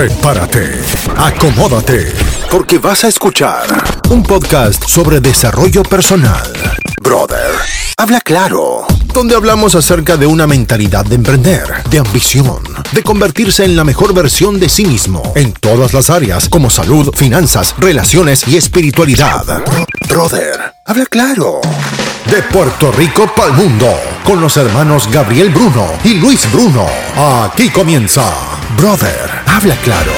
Prepárate, acomódate, porque vas a escuchar un podcast sobre desarrollo personal. Brother, habla claro, donde hablamos acerca de una mentalidad de emprender, de ambición, de convertirse en la mejor versión de sí mismo en todas las áreas como salud, finanzas, relaciones y espiritualidad. Brother, habla claro. De Puerto Rico para el mundo, con los hermanos Gabriel Bruno y Luis Bruno. Aquí comienza Brother, habla claro.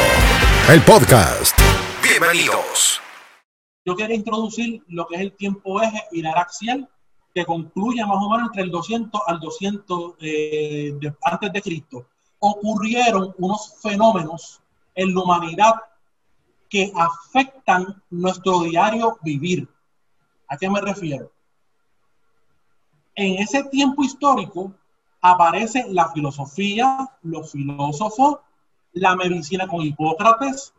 El podcast. Bienvenidos. Yo quería introducir lo que es el tiempo eje y la axial, que concluye más o menos entre el 200 al 200 eh, de- antes de Cristo. Ocurrieron unos fenómenos en la humanidad que afectan nuestro diario vivir. ¿A qué me refiero? En ese tiempo histórico aparece la filosofía, los filósofos, la medicina con Hipócrates,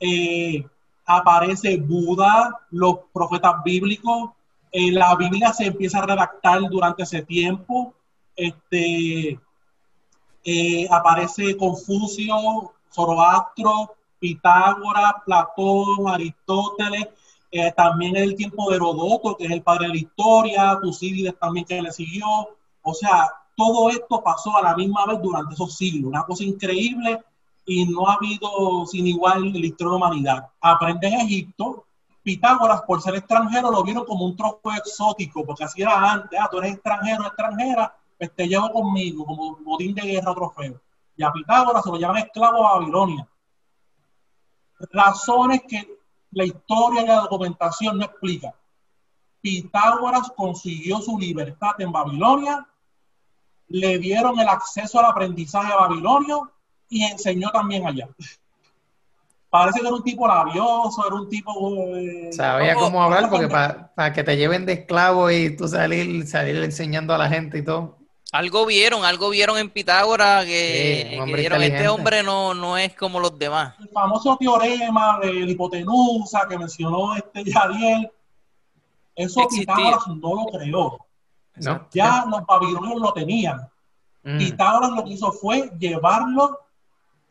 eh, aparece Buda, los profetas bíblicos, eh, la Biblia se empieza a redactar durante ese tiempo, este, eh, aparece Confucio, Zoroastro, Pitágoras, Platón, Aristóteles, eh, también el tiempo de Herodoto, que es el padre de la historia, Tucídides también que le siguió, o sea, todo esto pasó a la misma vez durante esos siglos, una cosa increíble y no ha habido sin igual en la historia de humanidad. Aprende en Egipto, Pitágoras, por ser extranjero, lo vieron como un trofeo exótico, porque así era antes, ah, tú eres extranjero, extranjera, pues te llevo conmigo, como botín de guerra, trofeo. Y a Pitágoras se lo llaman esclavo a Babilonia. Razones que la historia y la documentación no explica. Pitágoras consiguió su libertad en Babilonia, le dieron el acceso al aprendizaje a Babilonio y enseñó también allá. Parece que era un tipo labioso, era un tipo... eh, Sabía como- cómo hablar porque como- para que te lleven de esclavo y tú salir, salir enseñando a la gente y todo. Algo vieron, algo vieron en Pitágoras que, Sí, que dijeron, este inteligente". hombre no, no es como los demás. el famoso teorema de la hipotenusa que mencionó este Yadiel, eso Existía. Pitágoras no lo creó. ¿No? Ya los babilonios lo tenían. Mm. Pitágoras lo que hizo fue llevarlo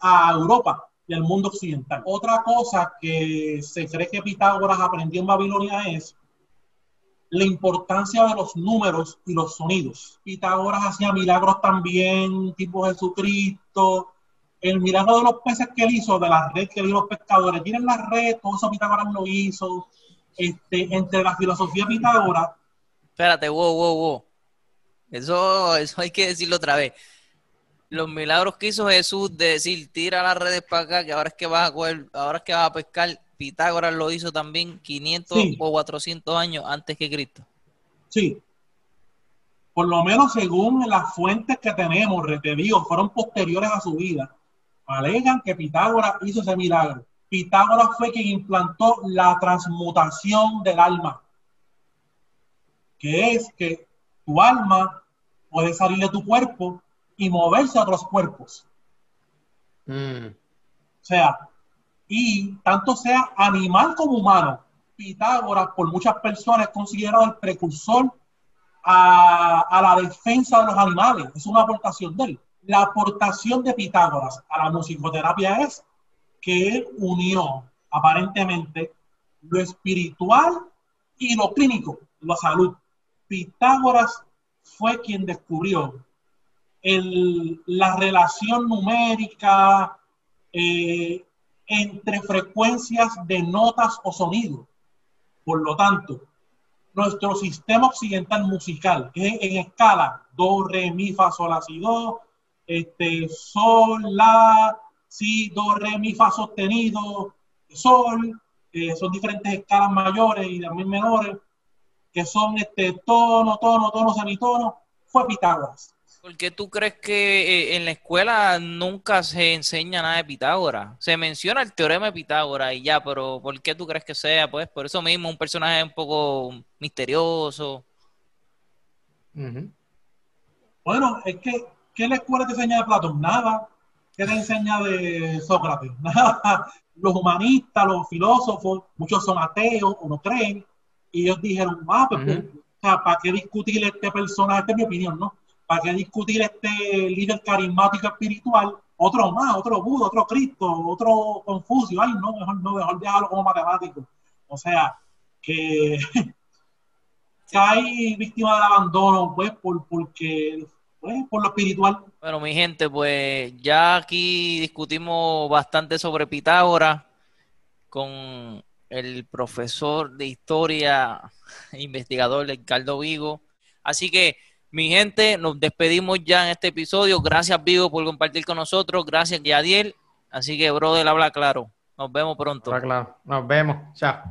a Europa y al mundo occidental. Otra cosa que se cree que Pitágoras aprendió en Babilonia es la importancia de los números y los sonidos. Pitágoras hacía milagros también, tipo Jesucristo. El milagro de los peces que él hizo, de la red que dio los pescadores, tienen la red, todo eso Pitágoras lo hizo. Este, entre la filosofía Pitágoras Espérate, wow, wow, wow. Eso, eso hay que decirlo otra vez. Los milagros que hizo Jesús de decir, tira las redes para acá, que ahora es que vas a coger, ahora es que vas a pescar. Pitágoras lo hizo también 500 Sí. o 400 años antes que Cristo. Sí. Por lo menos según las fuentes que tenemos, te digo, fueron posteriores a su vida. Alegan que Pitágoras hizo ese milagro. Pitágoras fue quien implantó la transmutación del alma, que es que tu alma puede salir de tu cuerpo y moverse a otros cuerpos. Mm. O sea, y tanto sea animal como humano, Pitágoras por muchas personas es considerado el precursor a, a la defensa de los animales. Es una aportación de él. La aportación de Pitágoras a la musicoterapia es que él unió aparentemente lo espiritual y lo clínico, la salud. Pitágoras fue quien descubrió la relación numérica eh, entre frecuencias de notas o sonidos. Por lo tanto, nuestro sistema occidental musical, que es en escala do, re, mi, fa, sol, la, si, do, este, sol, la, si, do, re, mi, fa sostenido, sol, eh, son diferentes escalas mayores y también menores, que son este tono, tono, tono, semitono, fue Pitágoras. ¿Por qué tú crees que eh, en la escuela nunca se enseña nada de Pitágoras? Se menciona el teorema de Pitágoras y ya, pero ¿por qué tú crees que sea? Pues por eso mismo, un personaje un poco misterioso. Ujú. Bueno, es que, ¿qué la escuela te enseña de Platón? Nada. ¿Qué te enseña de Sócrates? Nada. Los humanistas, los filósofos, muchos son ateos o no creen, y ellos dijeron, ah, pues, Ujú. o sea, ¿para qué discutir este personaje? Esta es mi opinión, ¿no? ¿Para qué discutir este líder carismático espiritual otro más, otro Buda, otro Cristo, otro Confucio, ay no, mejor no, mejor dejarlo como matemático. O sea, que, que hay víctimas del abandono, pues, por, porque, pues, por lo espiritual. Bueno, mi gente, pues ya aquí discutimos bastante sobre Pitágoras con el profesor de historia, investigador Ricardo Vigo. Así que, mi gente, nos despedimos ya en este episodio. Gracias, Vigo, por compartir con nosotros. Gracias, Yadiel. Así que, brother, habla claro. Nos vemos pronto. Habla claro. Nos vemos. Chao.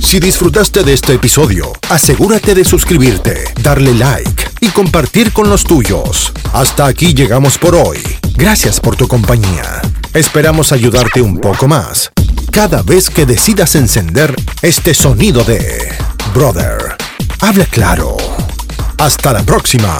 Si disfrutaste de este episodio, asegúrate de suscribirte, darle like y compartir con los tuyos. Hasta aquí llegamos por hoy. Gracias por tu compañía. Esperamos ayudarte un poco más cada vez que decidas encender este sonido de Brother. Habla claro. Hasta la próxima.